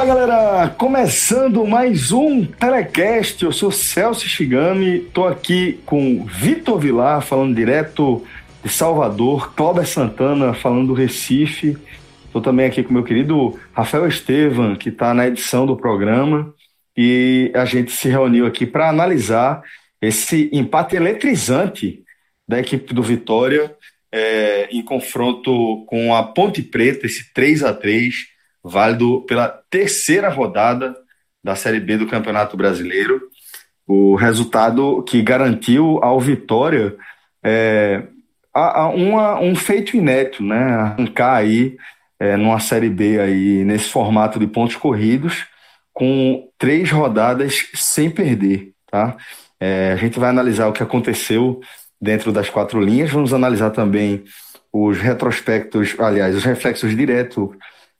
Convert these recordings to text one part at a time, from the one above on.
Olá, galera! Começando mais um Telecast. Eu sou Celso Shigami, estou aqui com Vitor Vilar, falando direto de Salvador, Cláudia Santana, falando do Recife. Estou também aqui com meu querido Rafael Estevam, que está na edição do programa. E a gente se reuniu aqui para analisar esse empate eletrizante da equipe do Vitória é, em confronto com a Ponte Preta, esse 3 a 3 válido pela terceira rodada da Série B do Campeonato Brasileiro. O resultado que garantiu ao Vitória é, a, a uma, um feito inédito, né? Arrancar aí é, numa Série B aí, nesse formato de pontos corridos, com três rodadas sem perder, tá? É, a gente vai analisar o que aconteceu dentro das quatro linhas, vamos analisar também os retrospectos, aliás, os reflexos diretos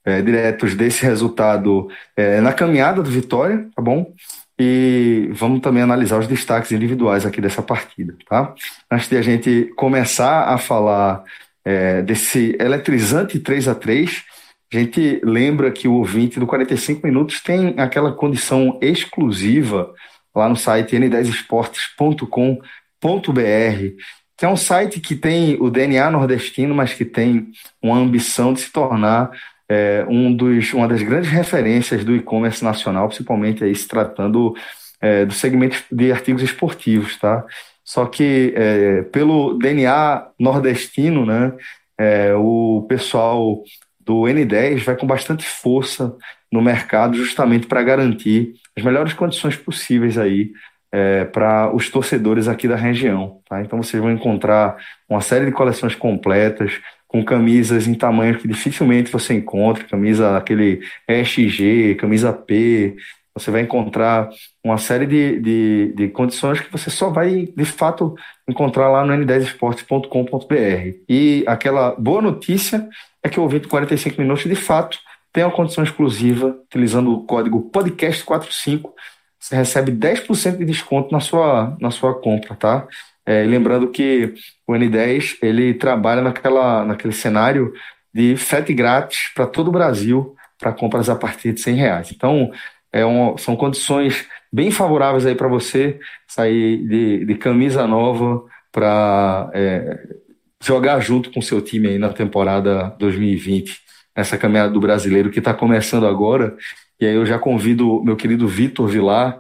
é, diretos desse resultado é, na caminhada do Vitória, tá bom? E vamos também analisar os destaques individuais aqui dessa partida, tá? Antes de a gente começar a falar é, desse eletrizante 3 a 3 a gente lembra que o ouvinte do 45 Minutos tem aquela condição exclusiva lá no site n10esportes.com.br, que é um site que tem o DNA nordestino, mas que tem uma ambição de se tornar é, um dos, uma das grandes referências do e-commerce nacional, principalmente aí se tratando é, do segmento de artigos esportivos, tá? Só que é, pelo DNA nordestino, né, é, o pessoal do N10 vai com bastante força no mercado justamente para garantir as melhores condições possíveis aí é, para os torcedores aqui da região. Tá? Então vocês vão encontrar uma série de coleções completas, com camisas em tamanhos que dificilmente você encontra, camisa aquele SG, camisa P, você vai encontrar uma série de, de, de, condições que você só vai, de fato, encontrar lá no n10esportes.com.br. E aquela boa notícia é que o ouvinte 45 minutos, de fato, tem uma condição exclusiva, utilizando o código podcast45, você recebe 10% de desconto na sua, na sua compra, tá? É, lembrando que o N10 ele trabalha naquela, naquele cenário de frete grátis para todo o Brasil para compras a partir de 100 reais. Então, é um, são condições bem favoráveis aí para você sair de, de camisa nova para é, jogar junto com seu time aí na temporada 2020, nessa caminhada do brasileiro que está começando agora. E aí eu já convido meu querido Vitor Vilar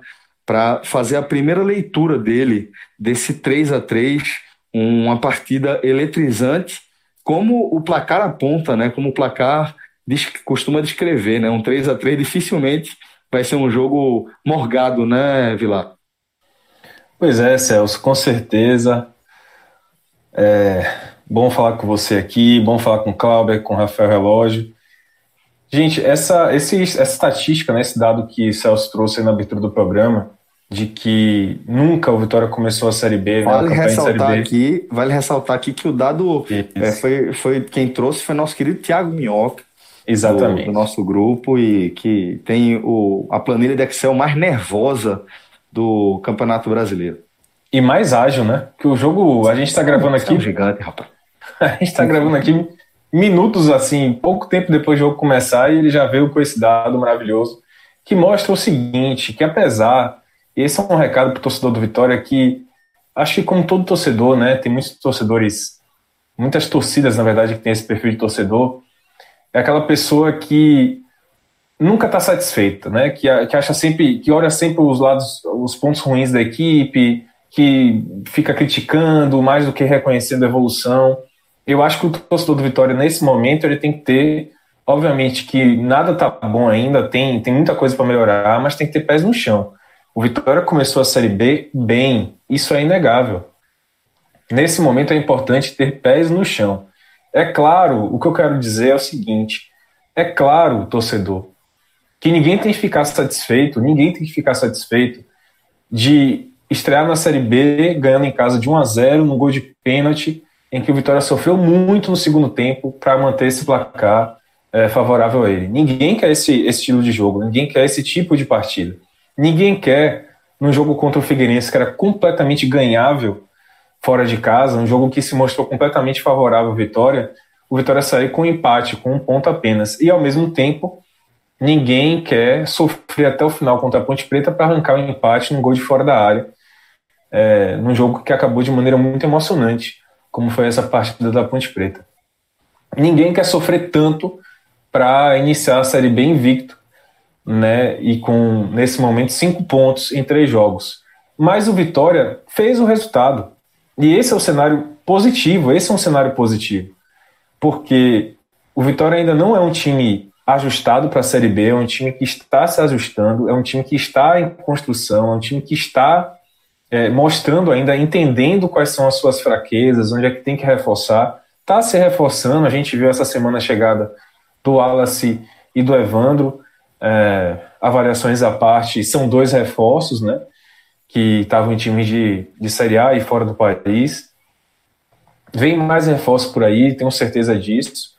para fazer a primeira leitura dele desse 3 a 3 uma partida eletrizante, como o placar aponta, né? Como o placar costuma descrever, né? Um 3 a 3 dificilmente vai ser um jogo morgado, né, Vilar? Pois é, Celso, com certeza. É bom falar com você aqui, bom falar com o Cláudio, com o Rafael Relógio. Gente, essa, esse, essa estatística, né, esse dado que o Celso trouxe na abertura do programa, de que nunca o Vitória começou a Série B. Né, vale né, ressaltar aqui, vale ressaltar aqui que o dado é, foi, foi quem trouxe foi nosso querido Thiago Minhoca. Exatamente. Do, do, nosso grupo e que tem o, a planilha de Excel mais nervosa do Campeonato Brasileiro. E mais ágil, né? Que o jogo, a gente está gravando aqui. É um gigante, rapaz. A gente está gravando aqui minutos assim, pouco tempo depois do jogo começar, e ele já veio com esse dado maravilhoso que mostra o seguinte: que apesar esse é um recado para o torcedor do Vitória que acho que como todo torcedor, né, tem muitos torcedores, muitas torcidas na verdade que tem esse perfil de torcedor, é aquela pessoa que nunca está satisfeita, né, que, que acha sempre, que olha sempre os lados, os pontos ruins da equipe, que fica criticando mais do que reconhecendo a evolução. eu acho que o torcedor do Vitória, nesse momento, ele tem que ter, obviamente, que nada tá bom ainda, tem, tem muita coisa para melhorar, mas tem que ter pés no chão. O Vitória começou a Série B bem, isso é inegável. Nesse momento é importante ter pés no chão. É claro, o que eu quero dizer é o seguinte: é claro, torcedor, que ninguém tem que ficar satisfeito, ninguém tem que ficar satisfeito de estrear na Série B ganhando em casa de 1 a 0 no gol de pênalti, em que o Vitória sofreu muito no segundo tempo para manter esse placar é, favorável a ele. Ninguém quer esse, esse estilo de jogo, ninguém quer esse tipo de partida. Ninguém quer, num jogo contra o Figueirense, que era completamente ganhável fora de casa, um jogo que se mostrou completamente favorável à Vitória, o Vitória sair com um empate, com um ponto apenas. E ao mesmo tempo, ninguém quer sofrer até o final contra a Ponte Preta para arrancar um empate num gol de fora da área, é, num jogo que acabou de maneira muito emocionante, como foi essa partida da Ponte Preta. Ninguém quer sofrer tanto para iniciar a Série B invicto, né, e com, nesse momento, cinco pontos em três jogos. Mas o Vitória fez o resultado. E esse é o cenário positivo, esse é um cenário positivo. Porque o Vitória ainda não é um time ajustado para a Série B, é um time que está se ajustando, é um time que está em construção, é um time que está é, mostrando ainda, entendendo quais são as suas fraquezas, onde é que tem que reforçar. Está se reforçando, a gente viu essa semana a chegada do Wallace e do Evandro, é, avaliações à parte, são dois reforços, né? que estavam em times de, de Série A e fora do país. Vem mais reforços por aí, tenho certeza disso.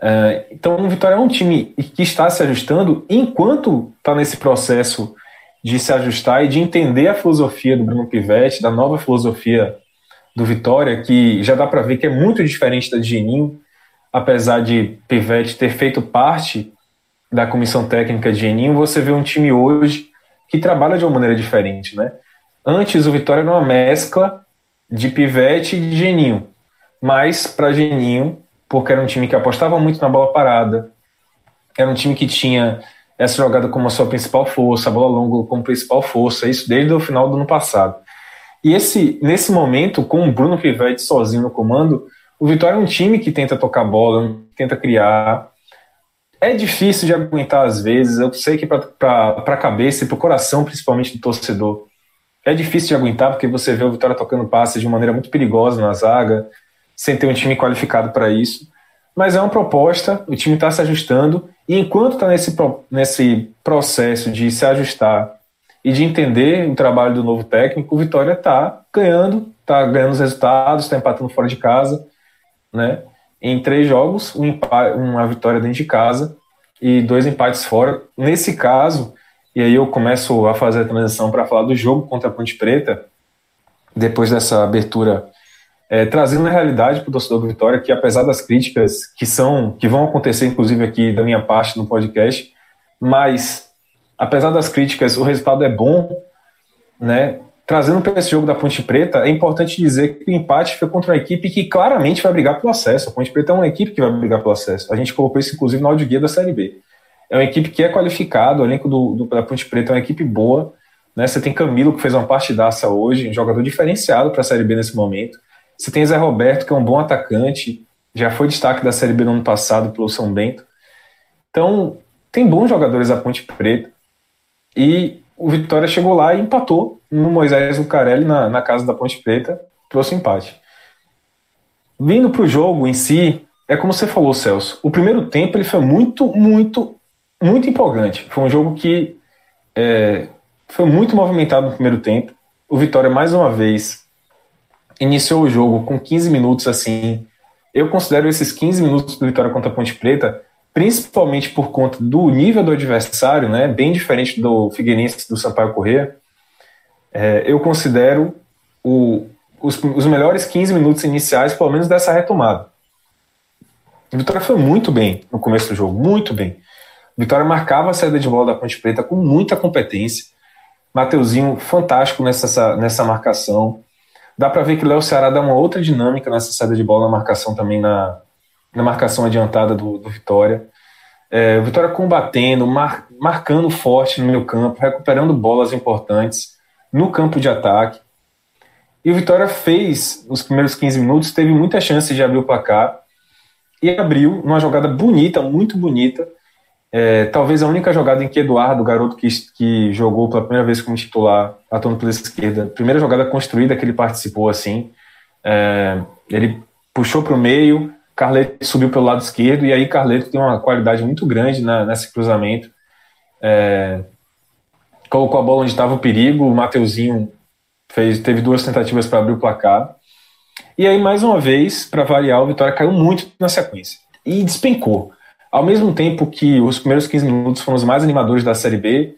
É, então, o Vitória é um time que está se ajustando enquanto está nesse processo de se ajustar e de entender a filosofia do Bruno Pivetti, da nova filosofia do Vitória, que já dá para ver que é muito diferente da de Geninho, apesar de Pivetti ter feito parte da comissão técnica de Geninho, você vê um time hoje que trabalha de uma maneira diferente, né? Antes o Vitória era uma mescla de pivete e de Geninho, mas para Geninho, porque era um time que apostava muito na bola parada, era um time que tinha essa jogada como a sua principal força, a bola longa como principal força, isso desde o final do ano passado. E esse, nesse momento, com o Bruno Pivete sozinho no comando, o Vitória é um time que tenta tocar bola, tenta criar, é difícil de aguentar às vezes. Eu sei que para a cabeça e para o coração, principalmente do torcedor, é difícil de aguentar porque você vê o Vitória tocando passes de maneira muito perigosa na zaga, sem ter um time qualificado para isso. Mas é uma proposta, o time está se ajustando, e enquanto está nesse, nesse processo de se ajustar e de entender o trabalho do novo técnico, o Vitória está ganhando, está ganhando os resultados, está empatando fora de casa, né? Em três jogos, um uma vitória dentro de casa e dois empates fora. Nesse caso, e aí eu começo a fazer a transição para falar do jogo contra a Ponte Preta, depois dessa abertura, é, trazendo a realidade para o torcedor do Vitória, que apesar das críticas que são, que vão acontecer inclusive aqui da minha parte no podcast, mas apesar das críticas, o resultado é bom, né? Trazendo para esse jogo da Ponte Preta, é importante dizer que o empate foi contra uma equipe que claramente vai brigar pelo acesso. A Ponte Preta é uma equipe que vai brigar pelo acesso. A gente colocou isso, inclusive, no áudio guia da Série B. É uma equipe que é qualificada, o elenco do, do, da Ponte Preta é uma equipe boa. Né? Você tem Camilo, que fez uma partidaça hoje, um jogador diferenciado para a Série B nesse momento. Você tem Zé Roberto, que é um bom atacante, já foi destaque da Série B no ano passado pelo São Bento. Então, tem bons jogadores a Ponte Preta. E o Vitória chegou lá e empatou no Moisés Lucarelli na, na casa da Ponte Preta, trouxe empate. Vindo para o jogo em si, é como você falou, Celso. O primeiro tempo ele foi muito, muito, muito empolgante. Foi um jogo que é, foi muito movimentado no primeiro tempo. O Vitória, mais uma vez, iniciou o jogo com 15 minutos assim. Eu considero esses 15 minutos do Vitória contra a Ponte Preta principalmente por conta do nível do adversário, né, bem diferente do Figueirense do Sampaio Corrêa, é, eu considero o, os, os, melhores 15 minutos iniciais, pelo menos dessa retomada. A Vitória foi muito bem no começo do jogo, muito bem. A Vitória marcava a saída de bola da Ponte Preta com muita competência. Mateuzinho fantástico nessa, nessa marcação. Dá para ver que o Léo Ceará dá uma outra dinâmica nessa saída de bola na marcação também na, na marcação adiantada do, do Vitória. É, Vitória combatendo, mar, marcando forte no meio campo, recuperando bolas importantes no campo de ataque. E o Vitória fez, nos primeiros 15 minutos, teve muita chance de abrir o placar e abriu numa jogada bonita, muito bonita. É, talvez a única jogada em que Eduardo, o garoto que, que jogou pela primeira vez como titular, atuando pela esquerda, primeira jogada construída que ele participou assim, é, ele puxou para o meio, Carleto subiu pelo lado esquerdo, e aí Carleto tem uma qualidade muito grande na, nesse cruzamento. É, colocou a bola onde estava o perigo, o Mateuzinho fez, teve duas tentativas para abrir o placar. E aí, mais uma vez, para variar, o Vitória caiu muito na sequência e despencou. Ao mesmo tempo que os primeiros 15 minutos foram os mais animadores da Série B,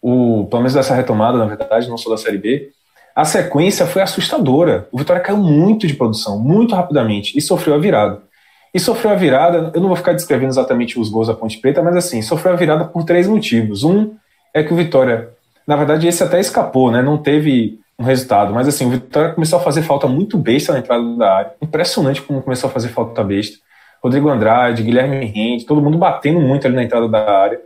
o, pelo menos dessa retomada, na verdade, não só da Série B, a sequência foi assustadora. O Vitória caiu muito de produção, muito rapidamente, e sofreu a virada. E sofreu a virada, eu não vou ficar descrevendo exatamente os gols da Ponte Preta, mas assim, sofreu a virada por três motivos. Um é que o Vitória, na verdade, esse até escapou, né? Não teve um resultado, mas assim, o Vitória começou a fazer falta muito besta na entrada da área. Impressionante como começou a fazer falta besta. Rodrigo Andrade, Guilherme Rende, todo mundo batendo muito ali na entrada da área.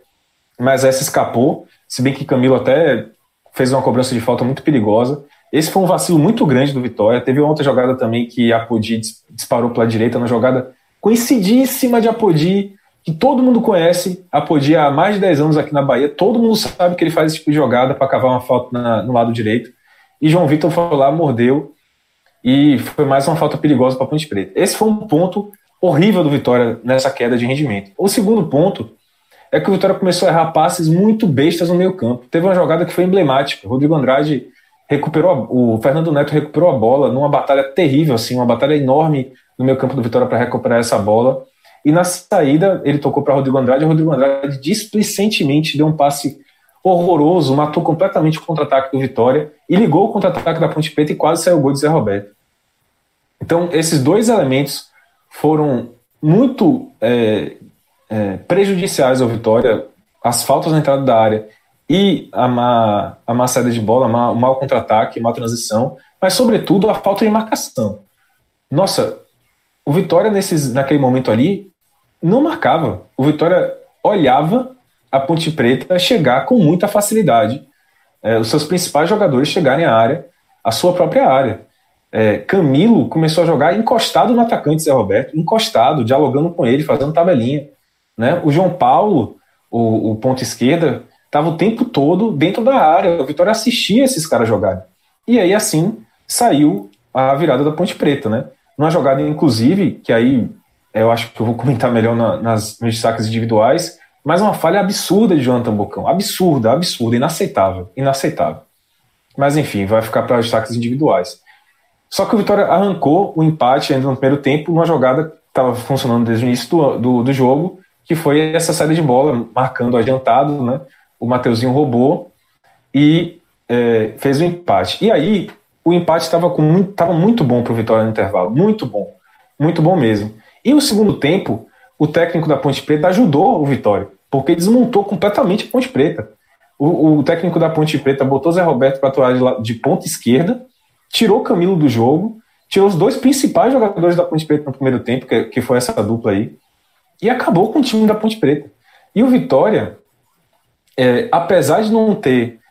Mas essa escapou, se bem que Camilo até fez uma cobrança de falta muito perigosa. Esse foi um vacilo muito grande do Vitória. Teve outra jogada também que a Apodi disparou pela direita, na jogada conhecidíssima de Apodi, que todo mundo conhece. Apodi há mais de 10 anos aqui na Bahia. Todo mundo sabe que ele faz esse tipo de jogada para cavar uma falta na, no lado direito. E João Vitor foi lá, mordeu. E foi mais uma falta perigosa para a Ponte Preta. Esse foi um ponto horrível do Vitória nessa queda de rendimento. O segundo ponto é que o Vitória começou a errar passes muito bestas no meio campo. Teve uma jogada que foi emblemática. O Rodrigo Andrade recuperou, o Fernando Neto recuperou a bola numa batalha terrível, assim, uma batalha enorme no meio campo do Vitória para recuperar essa bola. E na saída ele tocou para Rodrigo Andrade. O Rodrigo Andrade displicentemente deu um passe horroroso, matou completamente o contra-ataque do Vitória e ligou o contra-ataque da Ponte Preta e quase saiu o gol de Zé Roberto. Então, esses dois elementos foram muito é, é, prejudiciais ao Vitória, as faltas na entrada da área e a má, a má saída de bola, o mau contra-ataque, má transição, mas sobretudo a falta de marcação. Nossa, o Vitória nesses, naquele momento ali não marcava. O Vitória olhava a Ponte Preta chegar com muita facilidade, é, os seus principais jogadores chegarem à área, a sua própria área. É, Camilo começou a jogar encostado no atacante Zé Roberto, encostado, dialogando com ele, fazendo tabelinha. Né? O João Paulo, o, o ponto esquerda, estava o tempo todo dentro da área. O Vitória assistia esses caras jogarem. E aí, assim, saiu a virada da Ponte Preta, né? Numa jogada, inclusive, que aí eu acho que eu vou comentar melhor na, nas, nos destaques individuais, mas uma falha absurda de Jonathan Bocão. Absurda, absurda, inaceitável. Inaceitável. Mas enfim, vai ficar para os destaques individuais. Só que o Vitória arrancou o empate ainda no primeiro tempo, numa jogada que estava funcionando desde o início do, do, do, jogo, que foi essa saída de bola, marcando adiantado, né? O Mateuzinho roubou e é, fez o empate. E aí, o empate estava muito, muito bom para o Vitória no intervalo, muito bom, muito bom mesmo. E no segundo tempo, o técnico da Ponte Preta ajudou o Vitória, porque desmontou completamente a Ponte Preta. O, o técnico da Ponte Preta botou Zé Roberto para atuar de, de ponta esquerda, tirou o Camilo do jogo, tirou os dois principais jogadores da Ponte Preta no primeiro tempo, que, que foi essa dupla aí, e acabou com o time da Ponte Preta. E o Vitória, é, apesar de não ter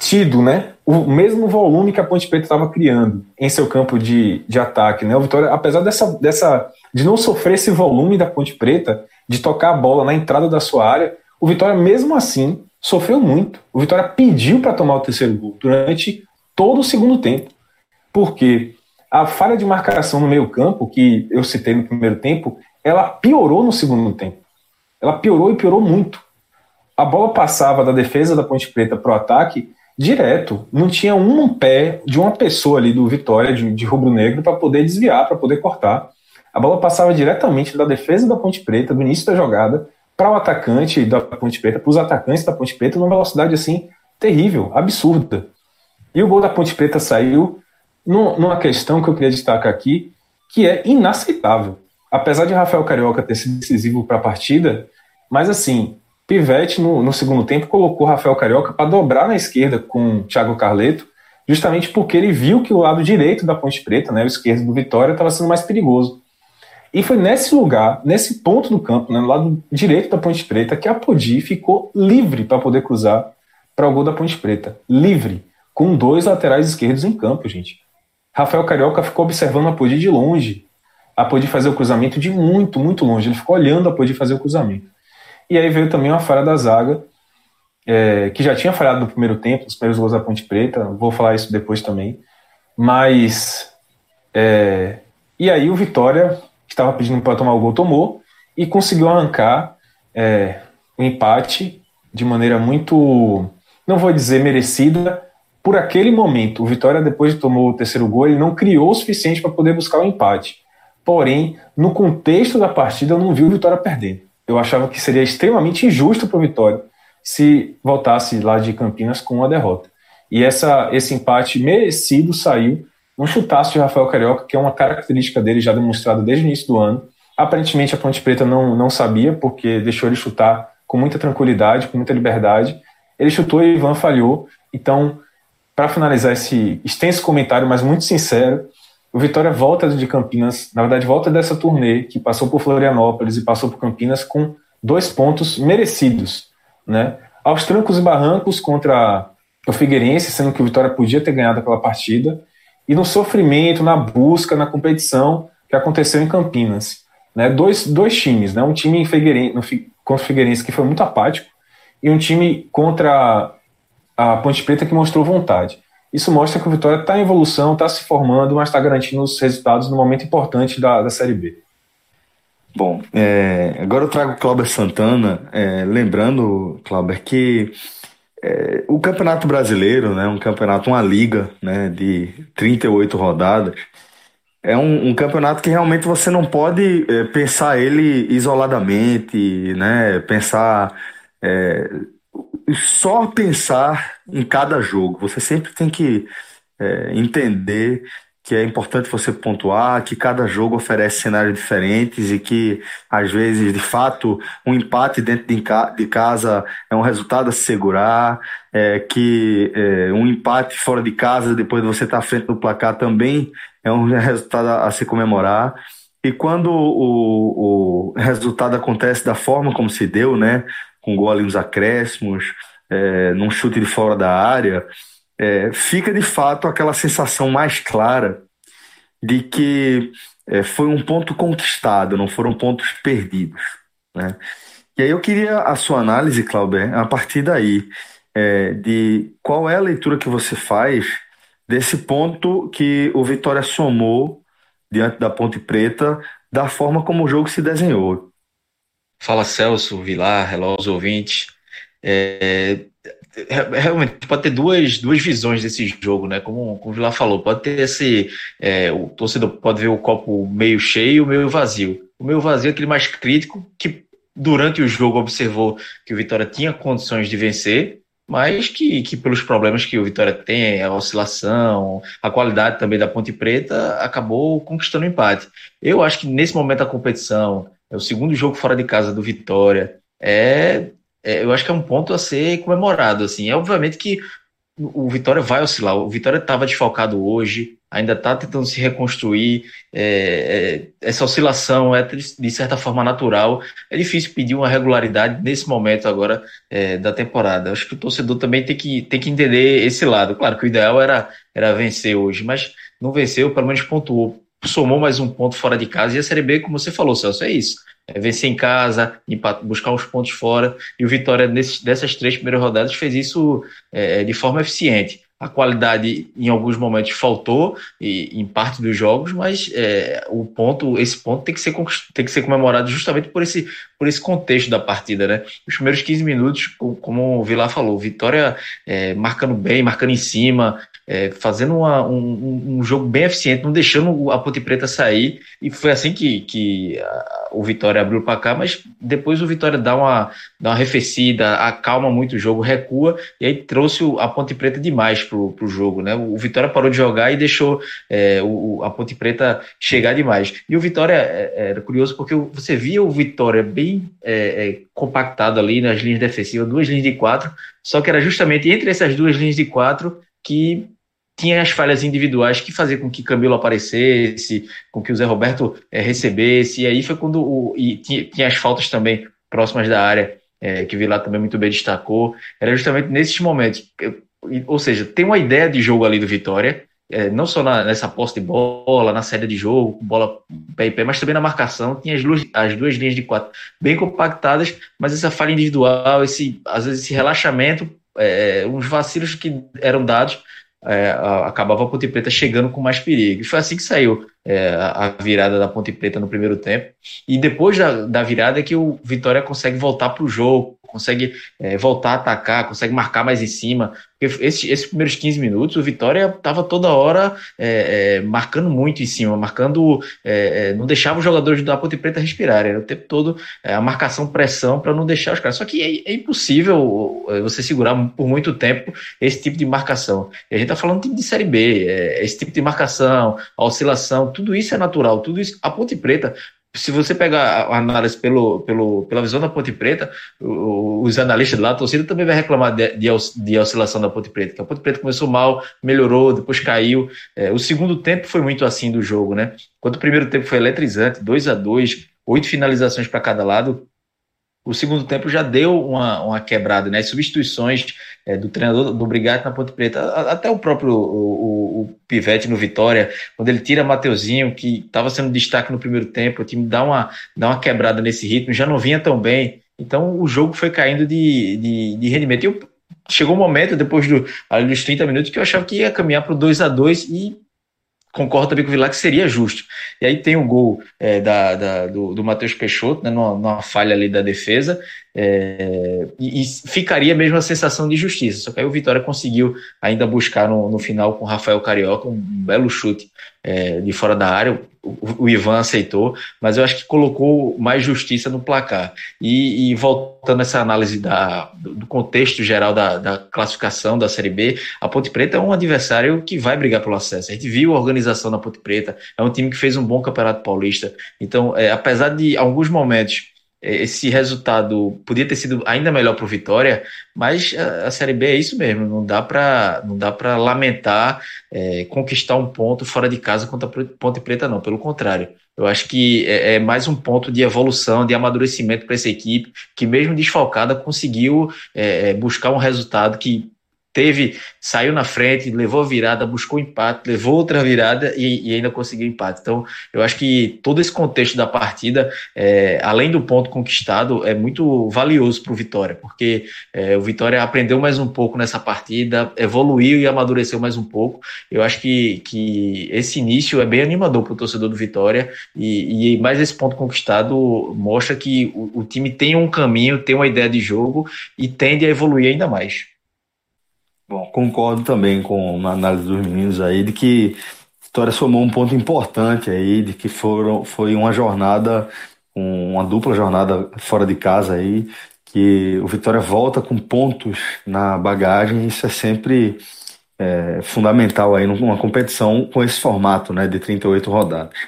tido né, o mesmo volume que a Ponte Preta estava criando em seu campo de, de ataque, né, o Vitória, apesar dessa, dessa, de não sofrer esse volume da Ponte Preta, de tocar a bola na entrada da sua área, o Vitória, mesmo assim, sofreu muito. O Vitória pediu para tomar o terceiro gol durante todo o segundo tempo. Porque a falha de marcação no meio-campo, que eu citei no primeiro tempo, ela piorou no segundo tempo. Ela piorou e piorou muito. A bola passava da defesa da Ponte Preta para o ataque direto. Não tinha um pé de uma pessoa ali do Vitória, de, de rubro-negro, para poder desviar, para poder cortar. A bola passava diretamente da defesa da Ponte Preta, do início da jogada, para o atacante da Ponte Preta, para os atacantes da Ponte Preta, numa velocidade assim terrível, absurda. E o gol da Ponte Preta saiu numa questão que eu queria destacar aqui, que é inaceitável. Apesar de Rafael Carioca ter sido decisivo para a partida, mas assim, Pivete no, no, segundo tempo colocou Rafael Carioca para dobrar na esquerda com Thiago Carleto, justamente porque ele viu que o lado direito da Ponte Preta, né, o esquerdo do Vitória, estava sendo mais perigoso. E foi nesse lugar, nesse ponto do campo, né, no lado direito da Ponte Preta, que a Podi ficou livre para poder cruzar para o gol da Ponte Preta. Livre com dois laterais esquerdos em campo, gente. Rafael Carioca ficou observando a Podi de longe, a Podi fazer o cruzamento de muito, muito longe. Ele ficou olhando a Podi fazer o cruzamento. E aí veio também uma falha da zaga, é, que já tinha falhado no primeiro tempo, os primeiros gols da Ponte Preta, vou falar isso depois também. Mas. É, e aí o Vitória, que estava pedindo para tomar o gol, tomou e conseguiu arrancar é, o empate de maneira muito, não vou dizer merecida, por aquele momento. O Vitória, depois de tomar o terceiro gol, ele não criou o suficiente para poder buscar o empate. Porém, no contexto da partida, eu não vi o Vitória perdendo. Eu achava que seria extremamente injusto para o Vitória se voltasse lá de Campinas com uma derrota. E essa, esse empate merecido saiu um chutaço de Rafael Carioca, que é uma característica dele já demonstrada desde o início do ano. Aparentemente a Ponte Preta não, não sabia, porque deixou ele chutar com muita tranquilidade, com muita liberdade. Ele chutou e Ivan falhou. Então, para finalizar esse extenso comentário, mas muito sincero, o Vitória volta de Campinas, na verdade, volta dessa turnê que passou por Florianópolis e passou por Campinas com dois pontos merecidos, né? Aos trancos e barrancos contra o Figueirense, sendo que o Vitória podia ter ganhado aquela partida, e no sofrimento, na busca, na competição que aconteceu em Campinas. Né? Dois, dois times, né? um time em Figueirense, no, contra o Figueirense que foi muito apático, e um time contra a Ponte Preta que mostrou vontade. Isso mostra que o Vitória está em evolução, está se formando, mas está garantindo os resultados no momento importante da, da Série B. Bom, é, agora eu trago o Cláudio Santana, é, lembrando, Cláudio, que é, o Campeonato Brasileiro, né, um campeonato, uma liga né, de 38 rodadas, é um, um campeonato que realmente você não pode é, pensar ele isoladamente, né, pensar é, só pensar em cada jogo. Você sempre tem que é, entender que é importante você pontuar, que cada jogo oferece cenários diferentes e que, às vezes, de fato, um empate dentro de casa é um resultado a se segurar, é, que é, um empate fora de casa, depois de você estar à frente do placar, também é um resultado a se comemorar. E quando o, o resultado acontece da forma como se deu, né, com gol ali nos acréscimos, é, num chute de fora da área, é, fica de fato aquela sensação mais clara de que é, foi um ponto conquistado, não foram pontos perdidos. Né? E aí eu queria a sua análise, Clauber, a partir daí, é, de qual é a leitura que você faz desse ponto que o Vitória somou diante da Ponte Preta, da forma como o jogo se desenhou. Fala Celso, Vilar, relógio os ouvintes. É, realmente pode ter duas, duas visões desse jogo, né? Como, como o Vilar falou, pode ter esse. É, o torcedor pode ver o copo meio cheio, meio vazio. O meio vazio é aquele mais crítico, que durante o jogo observou que o Vitória tinha condições de vencer, mas que, que pelos problemas que o Vitória tem, a oscilação, a qualidade também da Ponte Preta, acabou conquistando o empate. Eu acho que nesse momento da competição, é o segundo jogo fora de casa do Vitória, é é, eu acho que é um ponto a ser comemorado. Assim, é obviamente que o Vitória vai oscilar. O Vitória estava desfalcado hoje, ainda está tentando se reconstruir. É, é, essa oscilação é de certa forma natural. É difícil pedir uma regularidade nesse momento agora é, da temporada. Acho que o torcedor também tem que, tem que entender esse lado. Claro que o ideal era, era vencer hoje, mas não venceu, pelo menos pontuou. Somou mais um ponto fora de casa e a Série B, como você falou, Celso, é isso é vencer em casa, buscar os pontos fora. E o Vitória, nesses, dessas três primeiras rodadas, fez isso é, de forma eficiente. A qualidade, em alguns momentos, faltou e, em parte dos jogos, mas é, o ponto, esse ponto tem que, ser, tem que ser comemorado justamente por esse, por esse contexto da partida. Né? Os primeiros 15 minutos, como o Vilar falou, Vitória é, marcando bem, marcando em cima, é, fazendo uma, um, um, jogo bem eficiente, não deixando a Ponte Preta sair. E foi assim que, que a, o Vitória abriu para cá, mas depois o Vitória dá uma, dá uma arrefecida, acalma muito o jogo, recua, e aí trouxe a Ponte Preta demais pro, pro jogo. Né? O Vitória parou de jogar e deixou é, o, a Ponte Preta chegar demais. E o Vitória é, era curioso porque você via o Vitória bem é, é, compactado ali nas linhas defensivas, duas linhas de quatro, só que era justamente entre essas duas linhas de quatro que tinha as falhas individuais que faziam com que Camilo aparecesse, com que o Zé Roberto é, recebesse, e aí foi quando o, e tinha, tinha, as faltas também próximas da área, é, que o Vilar também muito bem destacou, era justamente nesses momentos, ou seja, tem uma ideia de jogo ali do Vitória, é, não só na, nessa posse de bola, na saída de jogo, bola pé em pé, mas também na marcação, tinha as duas, as duas linhas de quatro bem compactadas, mas essa falha individual, esse, às vezes esse relaxamento, é, uns vacilos que eram dados, é, acabava a Ponte Preta chegando com mais perigo. E foi assim que saiu é, a virada da Ponte Preta no primeiro tempo. E depois da, da virada é que o Vitória consegue voltar para o jogo, consegue é, voltar a atacar, consegue marcar mais em cima. Porque esses, esses primeiros 15 minutos, o Vitória estava toda hora é, é, marcando muito em cima, marcando, é, é, não deixava os jogadores da Ponte Preta respirarem, era o tempo todo a marcação, pressão para não deixar os caras. Só que é, impossível você segurar por muito tempo esse tipo de marcação. E a gente está falando de, de Série B, esse tipo de marcação, a oscilação, tudo isso é natural, tudo isso. A Ponte Preta se você pegar a análise pelo, pelo, pela visão da Ponte Preta, os analistas lá, a torcida também vai reclamar de, de, de, oscilação da Ponte Preta, que a Ponte Preta começou mal, melhorou, depois caiu. É, o segundo tempo foi muito assim do jogo, né? Enquanto o primeiro tempo foi eletrizante, 2 a 2 oito finalizações para cada lado, o segundo tempo já deu uma, uma quebrada, né? As substituições é, do treinador do Brigatti na Ponte Preta, até o próprio o, o, Pivete no Vitória, quando ele tira Mateuzinho, que estava sendo destaque no primeiro tempo, o time dá uma, dá uma quebrada nesse ritmo, já não vinha tão bem. Então o jogo foi caindo de, de, de rendimento. E chegou um momento, depois do, dos 30 minutos, que eu achava que ia caminhar para o 2 a 2 e concordo também com o Vilar que seria justo. E aí tem o gol é, da, da, do, do Matheus Peixoto, né, numa, numa, falha ali da defesa, é, e, e, ficaria mesmo a sensação de justiça. Só que aí o Vitória conseguiu ainda buscar no, no final com o Rafael Carioca um, belo chute é, de fora da área o, Ivan aceitou, mas eu acho que colocou mais justiça no placar. E, e voltando a essa análise da, do contexto geral da, da, classificação da Série B, a Ponte Preta é um adversário que vai brigar pelo acesso. A gente viu a organização da Ponte Preta, é um time que fez um bom campeonato paulista. Então, é, apesar de alguns momentos esse resultado podia ter sido ainda melhor para o Vitória, mas a, a, Série B é isso mesmo, não dá para não dá para lamentar é, conquistar um ponto fora de casa contra a Ponte Preta não, pelo contrário. Eu acho que é, é mais um ponto de evolução, de amadurecimento para essa equipe, que mesmo desfalcada conseguiu é, é buscar um resultado que teve, saiu na frente, levou a virada, buscou empate, levou outra virada e, e, ainda conseguiu empate. Então, eu acho que todo esse contexto da partida, é, além do ponto conquistado, é muito valioso para o Vitória, porque é, o Vitória aprendeu mais um pouco nessa partida, evoluiu e amadureceu mais um pouco. Eu acho que, que esse início é bem animador para o torcedor do Vitória e, e, mais esse ponto conquistado mostra que o, o time tem um caminho, tem uma ideia de jogo e tende a evoluir ainda mais. Bom, concordo também com a análise dos meninos aí de que a Vitória somou um ponto importante aí, de que foram, foi uma jornada, uma dupla jornada fora de casa aí, que o Vitória volta com pontos na bagagem, isso é sempre é, fundamental aí numa competição com esse formato, né, de 38 rodadas.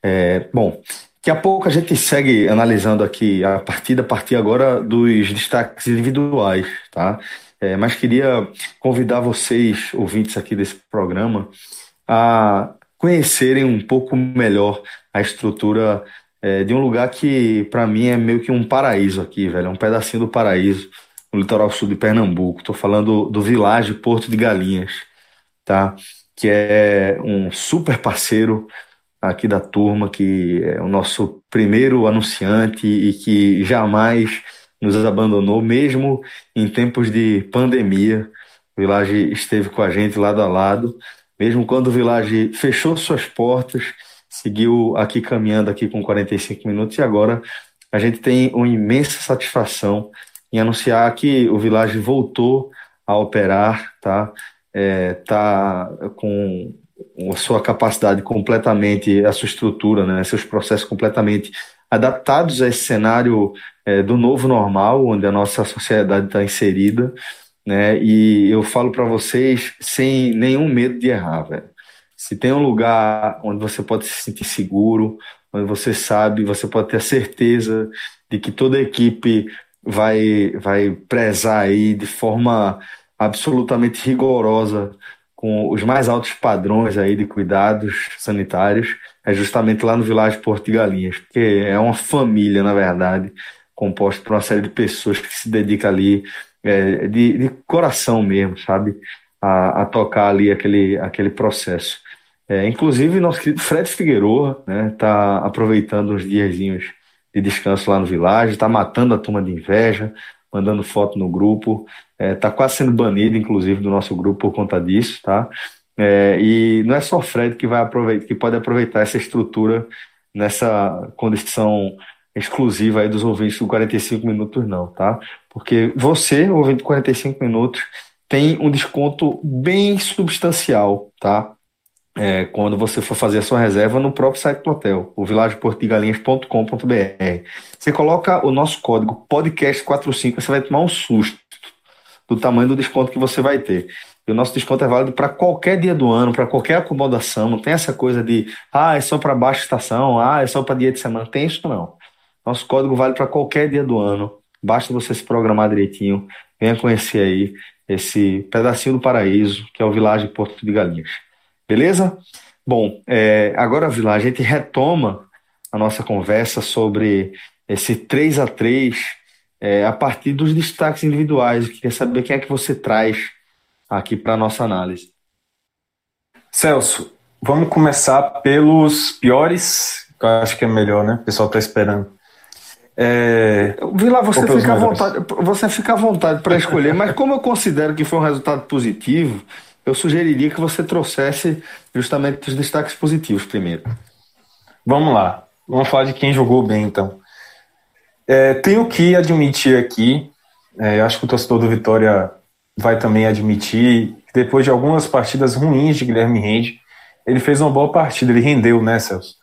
É, bom, Daqui a pouco a gente segue analisando aqui a partida, a partir agora dos destaques individuais, tá? É, mas queria convidar vocês, ouvintes aqui desse programa, a conhecerem um pouco melhor a estrutura é, de um lugar que, para mim, é meio que um paraíso aqui, velho. É um pedacinho do paraíso no litoral sul de Pernambuco. Estou falando do Vilage Porto de Galinhas, tá? Que é um super parceiro aqui da turma, que é o nosso primeiro anunciante e que jamais nos abandonou, mesmo em tempos de pandemia. O Village esteve com a gente lado a lado, mesmo quando o Village fechou suas portas, seguiu aqui caminhando aqui com 45 minutos e agora a gente tem uma imensa satisfação em anunciar que o Village voltou a operar, tá? É, tá com a sua capacidade completamente, a sua estrutura, né, seus processos completamente adaptados a esse cenário é, do novo normal, onde a nossa sociedade está inserida, né? E eu falo para vocês sem nenhum medo de errar, velho. Se tem um lugar onde você pode se sentir seguro, onde você sabe, você pode ter a certeza de que toda a equipe vai, vai prezar aí de forma absolutamente rigorosa com os mais altos padrões aí de cuidados sanitários, é justamente lá no Vilagem Porto de Galinhas, porque é uma família, na verdade, composta por uma série de pessoas que se dedicam ali é, de, de, coração mesmo, sabe? a, a tocar ali aquele, aquele processo. É, inclusive, nosso querido Fred Figueroa né, tá aproveitando uns diazinhos de descanso lá no Village, está matando a turma de inveja, mandando foto no grupo, é, tá quase sendo banido, inclusive, do nosso grupo por conta disso, tá? É, e não é só Fred que vai aproveitar, que pode aproveitar essa estrutura nessa condição exclusiva aí dos ouvintes do 45 minutos, não, tá? Porque você, ouvinte 45 minutos, tem um desconto bem substancial, tá? É, quando você for fazer a sua reserva no próprio site do hotel, o vilageportigalinhas.com.br. Você coloca o nosso código podcast45, você vai tomar um susto do tamanho do desconto que você vai ter. E o nosso desconto é válido para qualquer dia do ano, para qualquer acomodação. Não tem essa coisa de, ah, é só para baixa estação, ah, é só para dia de semana. Tem isso não. Nosso código vale para qualquer dia do ano. Basta você se programar direitinho. Venha conhecer aí esse pedacinho do paraíso, que é o Vilagem Porto de Galinhas. Beleza? Bom, é, agora, Vila, a gente retoma a nossa conversa sobre esse 3 a 3 é, a partir dos destaques individuais. Eu queria saber quem é que você traz aqui para nossa análise. Celso, vamos começar pelos piores, que eu acho que é melhor, né? O pessoal está esperando. É... Vila, você fica, à vontade, você fica à vontade para escolher, mas como eu considero que foi um resultado positivo, eu sugeriria que você trouxesse justamente os destaques positivos primeiro. Vamos lá, vamos falar de quem jogou bem então. É, tenho que admitir aqui, é, acho que o torcedor do Vitória vai também admitir, que depois de algumas partidas ruins de Guilherme Rende, ele fez uma boa partida, ele rendeu, né, Celso?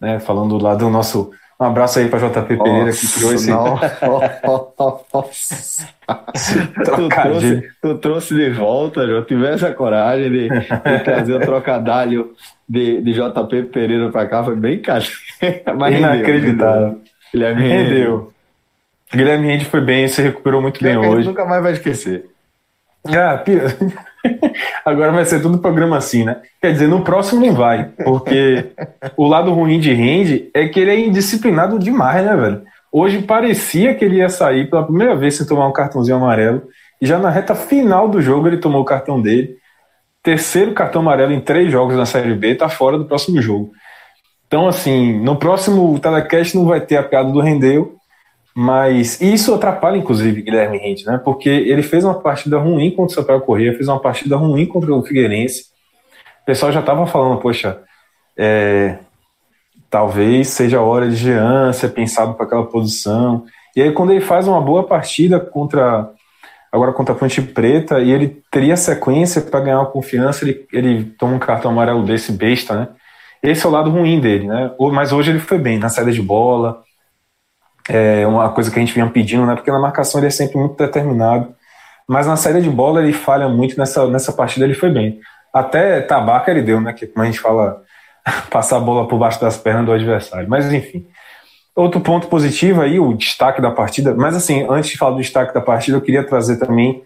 Né, falando lá do nosso um abraço aí para JP Pereira que criou esse. tu, trouxe, tu trouxe de volta, já tivesse a coragem de, de trazer o trocadilho de, de JP Pereira para cá, foi bem caro. Mas Inacreditável. Guilherme rendeu. Guilherme Rende foi bem, se recuperou muito bem hoje. nunca mais vai esquecer. Ah, Agora vai ser tudo programa assim, né? Quer dizer, no próximo não vai, porque o lado ruim de Rende é que ele é indisciplinado demais, né, velho? Hoje parecia que ele ia sair pela primeira vez sem tomar um cartãozinho amarelo, e já na reta final do jogo ele tomou o cartão dele. Terceiro cartão amarelo em três jogos na Série B, tá fora do próximo jogo. Então, assim, no próximo telecast não vai ter a piada do Rendeu, mas isso atrapalha, inclusive, Guilherme Rente, né? Porque ele fez uma partida ruim contra o Sampaio Corrêa, fez uma partida ruim contra o Figueirense. O pessoal já estava falando, poxa, é, talvez seja a hora de Jean ser pensado para aquela posição. E aí, quando ele faz uma boa partida contra agora contra a Ponte Preta e ele teria sequência para ganhar uma confiança, ele, ele toma um cartão amarelo desse besta, né? Esse é o lado ruim dele, né? Mas hoje ele foi bem na saída de bola, é uma coisa que a gente vinha pedindo, né? Porque na marcação ele é sempre muito determinado. Mas na saída de bola ele falha muito, nessa, nessa partida ele foi bem. Até tabaca ele deu, né? Que como a gente fala, passar a bola por baixo das pernas do adversário. Mas enfim. Outro ponto positivo aí, o destaque da partida. Mas assim, antes de falar do destaque da partida, eu queria trazer também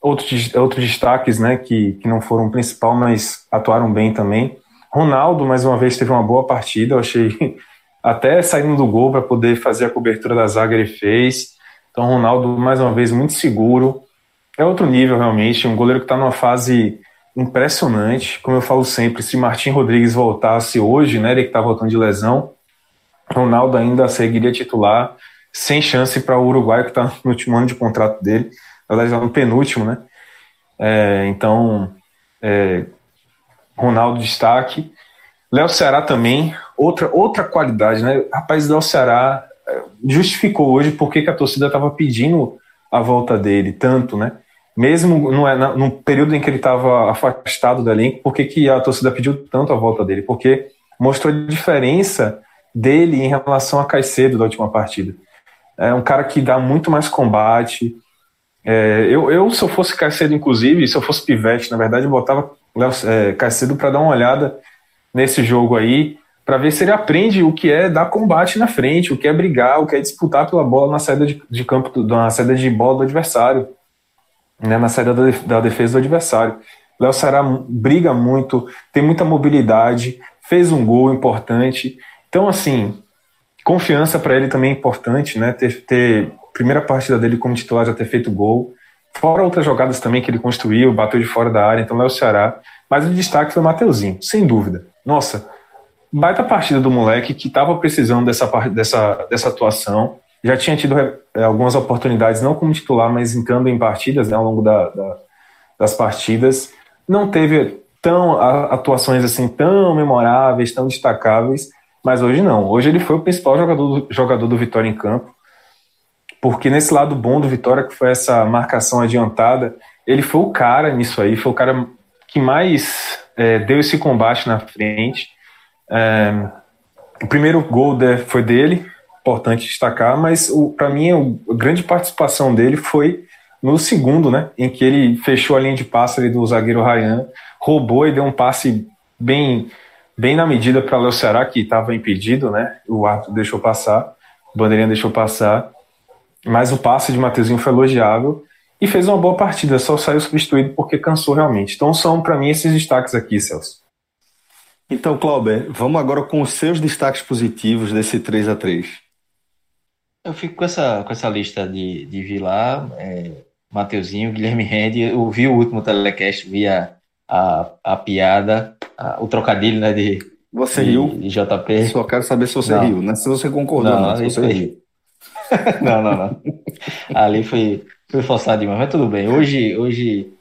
outros, outros destaques, né? Que, que não foram o principal, mas atuaram bem também. Ronaldo, mais uma vez, teve uma boa partida. Eu achei até saindo do gol para poder fazer a cobertura da zaga ele fez. Então, Ronaldo, mais uma vez, muito seguro. É outro nível, realmente. Um goleiro que está numa fase impressionante. Como eu falo sempre, se Martim Rodrigues voltasse hoje, né, ele que está voltando de lesão, Ronaldo ainda seguiria titular, sem chance para o Uruguai, que está no último ano de contrato dele. Na verdade, está no penúltimo, né? É, então, é, Ronaldo destaque. Léo Ceará também, outra, outra qualidade, né? Rapaz, Léo Ceará eh, justificou hoje porque que a torcida estava pedindo a volta dele tanto, né? Mesmo no, no período em que ele estava afastado do elenco, por que, que a torcida pediu tanto a volta dele? Porque mostrou a diferença dele em relação a Caicedo da última partida. É um cara que dá muito mais combate. É, eu, eu, se eu fosse Caicedo, inclusive, se eu fosse Pivete, na verdade, eu botava é, Caicedo para dar uma olhada nesse jogo aí, para ver se ele aprende o que é dar combate na frente, o que é brigar, o que é disputar pela bola na saída de, de campo, na saída de bola do adversário, né, na saída da, defesa do adversário. Léo Ceará briga muito, tem muita mobilidade, fez um gol importante. Então, assim, confiança para ele também é importante, né? Ter, ter primeira partida dele como titular já ter feito gol. Fora outras jogadas também que ele construiu, bateu de fora da área, então é o Ceará. Mas o destaque foi o Mateuzinho, sem dúvida. Nossa, baita partida do moleque que estava precisando dessa, dessa, dessa atuação. Já tinha tido é, algumas oportunidades, não como titular, mas entrando em partidas né, ao longo da, da, das partidas. Não teve tão atuações assim tão memoráveis, tão destacáveis, mas hoje não. Hoje ele foi o principal jogador, jogador do Vitória em campo porque nesse lado bom do Vitória, que foi essa marcação adiantada, ele foi o cara nisso aí, foi o cara que mais é, deu esse combate na frente. É, o primeiro gol foi dele, importante destacar, mas para mim a grande participação dele foi no segundo, né, em que ele fechou a linha de passe ali do zagueiro Ryan, roubou e deu um passe bem bem na medida para o Ceará, que estava impedido, né, o árbitro deixou passar, o bandeirinha deixou passar, mas o passe de Mateuzinho foi elogiável e fez uma boa partida, só saiu substituído porque cansou realmente. Então são para mim esses destaques aqui, Celso. Então, Clauber, vamos agora com os seus destaques positivos desse 3 a 3 Eu fico com essa, com essa lista de, de Vilar, é, Mateuzinho, Guilherme Rende. Eu vi o último telecast, vi a, a, a piada, a, o trocadilho né, de, você de, riu? De JP. Só quero saber se você não. riu, não é se você concordou, não, não se você riu. não, não, não. Ali foi, foi forçado demais, mas tudo bem. Hoje, hoje,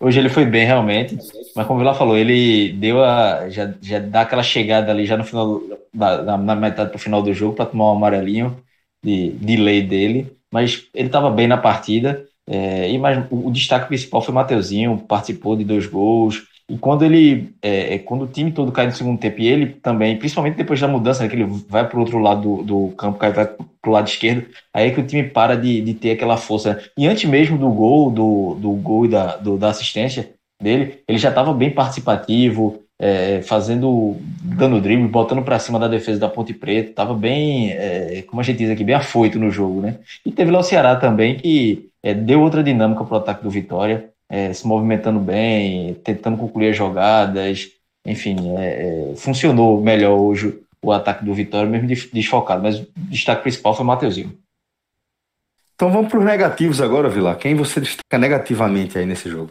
hoje ele foi bem realmente. Mas como o Vila falou, ele deu a. Já, já dá aquela chegada ali já no final, na, na metade pro final do jogo para tomar um amarelinho de, de lei dele. Mas ele estava bem na partida. É, e mais, o, o destaque principal foi o Mateuzinho, participou de dois gols. E quando ele, é, é, quando o time todo cai no segundo tempo e ele também, principalmente depois da mudança, né, que ele vai para o outro lado do, do campo, cai para o lado esquerdo, aí é que o time para de, de ter aquela força. E antes mesmo do gol, do, do gol e da, do, da assistência dele, ele já estava bem participativo, é, fazendo, dando drible, botando para cima da defesa da Ponte Preta, estava bem, é, como a gente diz aqui, bem afoito no jogo, né? E teve lá o Ceará também, que é, deu outra dinâmica para o ataque do Vitória é, se movimentando bem, tentando concluir as jogadas, enfim, é, é, funcionou melhor hoje o ataque do Vitória, mesmo desfocado, mas o destaque principal foi o Mateuzinho. Então vamos para os negativos agora, Vila. Quem você destaca negativamente aí nesse jogo?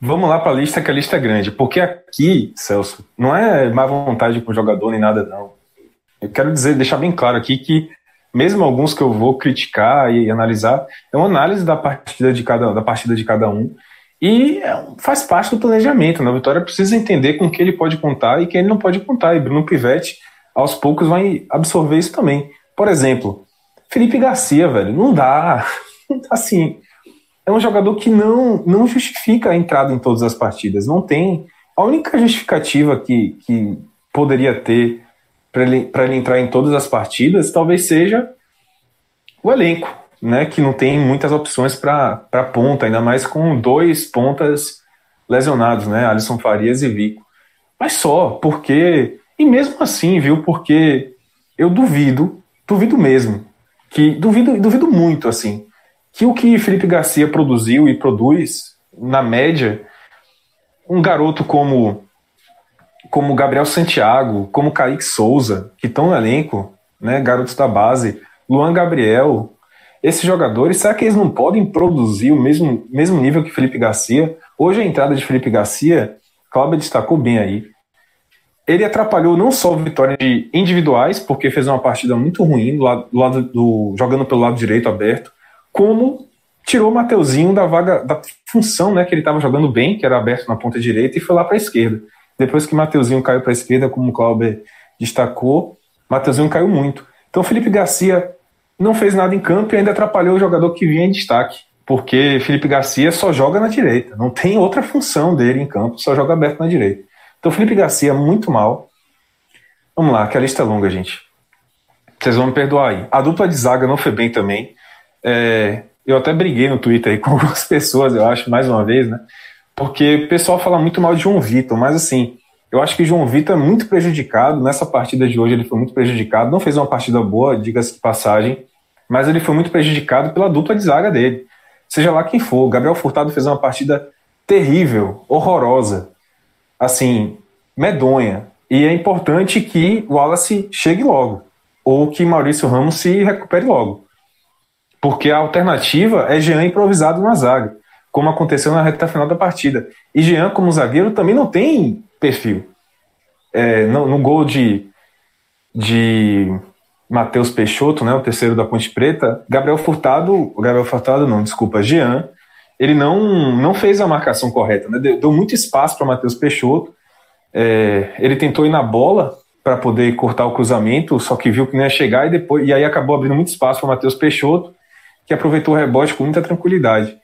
Vamos lá para a lista, que a lista é grande, porque aqui, Celso, não é má vontade com o jogador nem nada, não. Eu quero dizer, deixar bem claro aqui que mesmo alguns que eu vou criticar e analisar, é uma análise da partida de cada, da partida de cada um e é faz parte do planejamento. Né? O Vitória precisa entender com que ele pode contar e quem ele não pode contar. E Bruno Pivetti, aos poucos, vai absorver isso também. Por exemplo, Felipe Garcia, velho, não dá. Assim, é um jogador que não, não justifica a entrada em todas as partidas. Não tem. A única justificativa que, que poderia ter para ele, ele entrar em todas as partidas talvez seja o elenco né, que não tem muitas opções para ponta, ainda mais com dois pontas lesionados, né, Alisson Farias e Vico. Mas só, porque. E mesmo assim, viu, porque eu duvido, duvido mesmo, que duvido, duvido muito, assim, que o que Felipe Garcia produziu e produz, na média, um garoto como como Gabriel Santiago, como Kaique Souza, que estão no elenco, né, garotos da base, Luan Gabriel, esses jogadores, será que eles não podem produzir o mesmo, mesmo nível que Felipe Garcia? Hoje a entrada de Felipe Garcia, Cláudio destacou bem aí. Ele atrapalhou não só a vitória de individuais, porque fez uma partida muito ruim do lado, do lado do, jogando pelo lado direito aberto, como tirou o Mateuzinho da vaga, da função né, que ele estava jogando bem, que era aberto na ponta direita, e foi lá para a esquerda. Depois que Mateuzinho caiu para a esquerda, como o Cláudio destacou, Mateuzinho caiu muito. Então Felipe Garcia não fez nada em campo e ainda atrapalhou o jogador que vinha em destaque, porque Felipe Garcia só joga na direita, não tem outra função dele em campo, só joga aberto na direita. Então Felipe Garcia muito mal. Vamos lá, que a lista é longa, gente. Vocês vão me perdoar aí. A dupla de zaga não foi bem também. É, eu até briguei no Twitter aí com algumas pessoas, eu acho, mais uma vez, né? Porque o pessoal fala muito mal de João Vitor, mas assim, eu acho que João Vitor é muito prejudicado. Nessa partida de hoje ele foi muito prejudicado. Não fez uma partida boa, diga-se de passagem, mas ele foi muito prejudicado pela dupla de zaga dele. Seja lá quem for. Gabriel Furtado fez uma partida terrível, horrorosa, assim, medonha. E é importante que o Wallace chegue logo, ou que Maurício Ramos se recupere logo. Porque a alternativa é Jean improvisado na zaga. como aconteceu na reta final da partida. E Jean, como zagueiro, também não tem perfil. É, no, no, gol de, de Matheus Peixoto, né, o terceiro da Ponte Preta, Gabriel Furtado, Gabriel Furtado não, desculpa, Jean, ele não, não fez a marcação correta, né, deu, deu muito espaço para Matheus Peixoto, é, ele tentou ir na bola para poder cortar o cruzamento, só que viu que não ia chegar e depois e aí acabou abrindo muito espaço para Matheus Peixoto, que aproveitou o rebote com muita tranquilidade.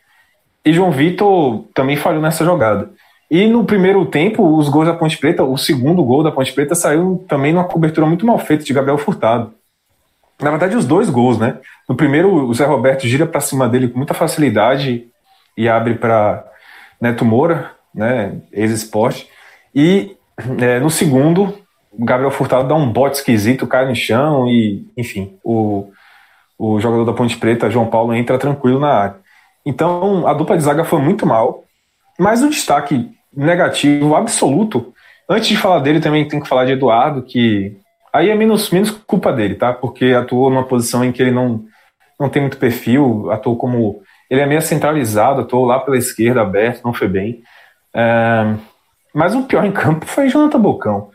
E João Vitor também falhou nessa jogada. E no primeiro tempo, os gols da Ponte Preta, o segundo gol da Ponte Preta saiu também numa cobertura muito mal feita de Gabriel Furtado. Na verdade, os dois gols, né? No primeiro, o Zé Roberto gira para cima dele com muita facilidade e abre para Neto Moura, né? Ex-esporte. E é, no segundo, o Gabriel Furtado dá um bote esquisito, cai no chão e, enfim, o, o jogador da Ponte Preta, João Paulo, entra tranquilo na área. Então, a dupla de zaga foi muito mal, mas o destaque negativo absoluto, antes de falar dele, também tem que falar de Eduardo, que aí é menos, menos culpa dele, tá? Porque atuou numa posição em que ele não, não tem muito perfil, atuou como. Ele é meio centralizado, atuou lá pela esquerda aberto, não foi bem. É, mas o pior em campo foi Jonathan Bocão.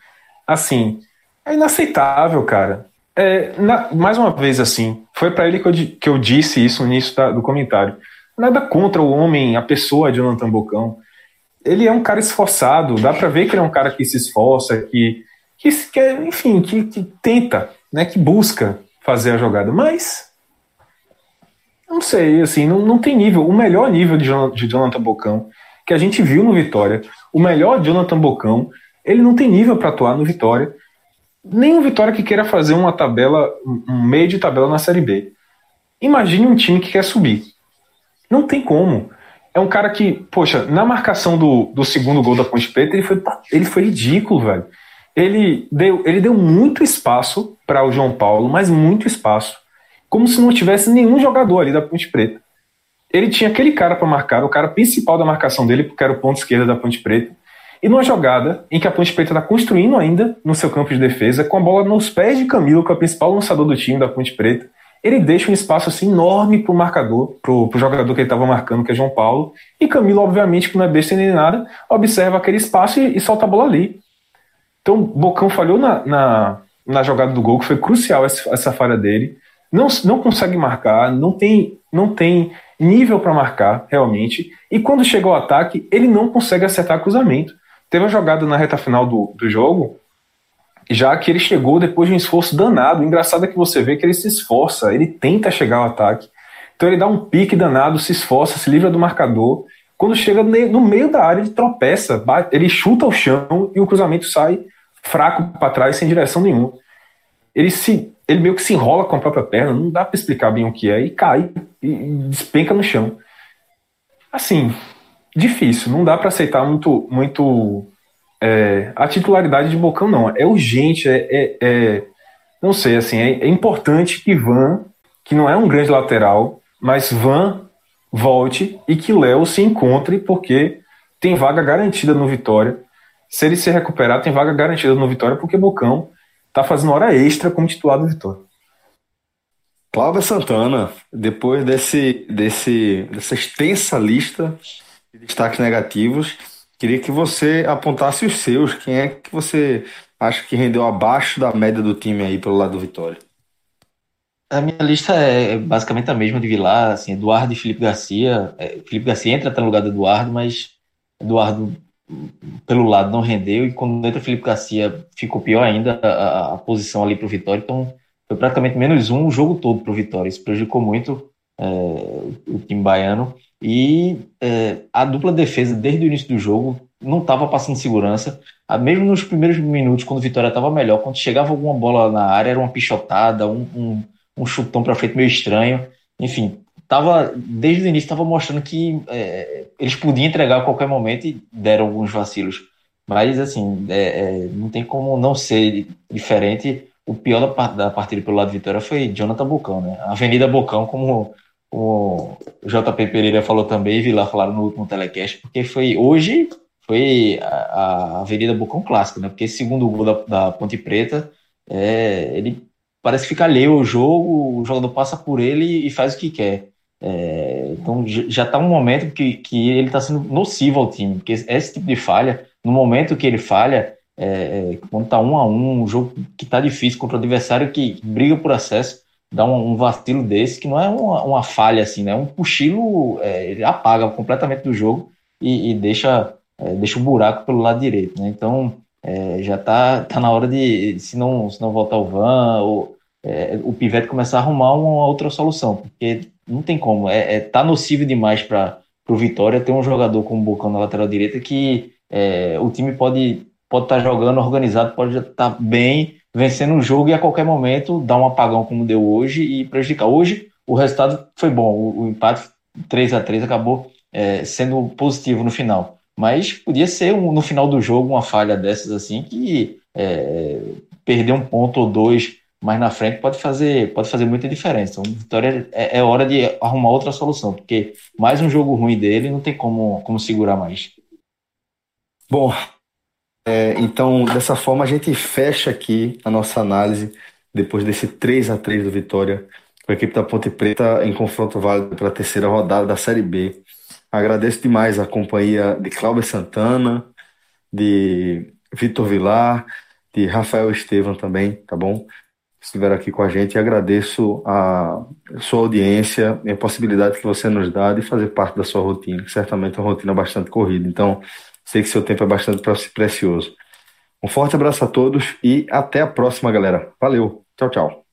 Assim, é inaceitável, cara. É, na, mais uma vez, assim, foi para ele que eu, que eu disse isso no início da, do comentário. Nada contra o homem, a pessoa de Jonathan Bocão. Ele é um cara esforçado, dá para ver que ele é um cara que se esforça, que, que, que enfim, que, que tenta, né, que busca fazer a jogada. Mas, não sei, assim, não, não tem nível. O melhor nível de, de Jonathan Bocão que a gente viu no Vitória, o melhor Jonathan Bocão, ele não tem nível para atuar no Vitória. Nem o Vitória que queira fazer uma tabela, um meio de tabela na Série B. Imagine um time que quer subir. Não tem como. É um cara que, poxa, na marcação do, do segundo gol da Ponte Preta, ele foi, ele foi ridículo, velho. Ele deu, ele deu muito espaço para o João Paulo, mas muito espaço. Como se não tivesse nenhum jogador ali da Ponte Preta. Ele tinha aquele cara para marcar, o cara principal da marcação dele, porque era o ponto esquerdo da Ponte Preta. E numa jogada em que a Ponte Preta está construindo ainda no seu campo de defesa, com a bola nos pés de Camilo, que é o principal lançador do time da Ponte Preta, ele deixa um espaço assim enorme para o marcador, para o jogador que ele estava marcando, que é João Paulo. E Camilo, obviamente, que não é besta nem nada, observa aquele espaço e, e solta a bola ali. Então, Bocão falhou na, na, na, jogada do gol, que foi crucial essa, essa falha dele. Não, não consegue marcar, não tem, não tem nível para marcar, realmente. E quando chega ao ataque, ele não consegue acertar cruzamento. Teve uma jogada na reta final do, do jogo já que ele chegou depois de um esforço danado. O engraçado é que você vê que ele se esforça, ele tenta chegar ao ataque. Então ele dá um pique danado, se esforça, se livra do marcador. Quando chega no meio da área, ele tropeça, ele chuta o chão e o cruzamento sai fraco para trás, sem direção nenhuma. Ele se ele meio que se enrola com a própria perna, não dá para explicar bem o que é, e cai e despenca no chão. Assim, difícil, não dá para aceitar muito muito é, a titularidade de Bocão não. É urgente, é, é, é não sei, assim, é, é, importante que Van, que não é um grande lateral, mas Van volte e que Léo se encontre, porque tem vaga garantida no Vitória. Se ele se recuperar, tem vaga garantida no Vitória, porque Bocão tá fazendo hora extra como titular do Vitória. Cláudia Santana, depois desse, desse, dessa extensa lista de destaques negativos, Queria que você apontasse os seus. Quem é que você acha que rendeu abaixo da média do time aí pelo lado do Vitória? A minha lista é basicamente a mesma de Vilar, assim, Eduardo e Felipe Garcia. É, Felipe Garcia entra até no lugar do Eduardo, mas Eduardo pelo lado não rendeu e quando entra Felipe Garcia ficou pior ainda a, a posição ali para o Vitória, então foi praticamente menos um o jogo todo para o Vitória. Isso prejudicou muito é, o time baiano. E é, a dupla defesa, desde o início do jogo, não estava passando segurança. Mesmo nos primeiros minutos, quando o Vitória estava melhor, quando chegava alguma bola na área, era uma pichotada, um, um, um chutão para frente meio estranho. Enfim, tava, desde o início estava mostrando que é, eles podiam entregar a qualquer momento e deram alguns vacilos. Mas, assim, é, é não tem como não ser diferente. O pior da, da partida pelo lado de Vitória foi Jonathan Bocão, né? Avenida Bocão, como o JP Pereira falou também, vi lá falaram no último telecast, porque foi hoje foi a, a Avenida Bocão clássico, né? Porque segundo gol da, da Ponte Preta, é, ele parece ficar alheio ao jogo, o jogador passa por ele e faz o que quer. É, então já está um momento que, que ele está sendo nocivo ao time, porque esse tipo de falha, no momento que ele falha, é, é quando está um a um, um jogo que está difícil contra o adversário que briga por acesso, dá um, um vacilo desse, que não é uma, uma falha assim, né? Um cochilo, é, ele apaga completamente do jogo e, e deixa, é, deixa um buraco pelo lado direito, né? Então é, já tá, tá na hora de, se não, se não voltar o Van, ou, é, o Pivete começar a arrumar uma outra solução, porque não tem como, é, é tá nocivo demais para o Vitória ter um jogador como o Bocão na lateral direita que é, o time pode pode estar tá jogando organizado, pode estar tá bem, vencendo o jogo e a qualquer momento dar um apagão como deu hoje e prejudicar. Hoje o resultado foi bom, o, o empate 3 a 3 acabou é, sendo positivo no final. Mas podia ser um, no final do jogo uma falha dessas assim que é, perder um ponto ou dois mais na frente pode fazer, pode fazer muita diferença. Então, Vitória é, é, hora de arrumar outra solução, porque mais um jogo ruim dele não tem como, como segurar mais. Bom, é, então dessa forma a gente fecha aqui a nossa análise depois desse 3 a 3 do Vitória com a equipe da Ponte Preta em confronto válido pela terceira rodada da Série B. Agradeço demais a companhia de Cláudio Santana, de Vitor Vilar, de Rafael Estevam também, tá bom? estiveram aqui com a gente e agradeço a sua audiência e a possibilidade que você nos dá de fazer parte da sua rotina, que certamente é uma rotina bastante corrida. Então, sei que seu tempo é bastante precioso. Um forte abraço a todos e até a próxima, galera. Valeu. Tchau, tchau.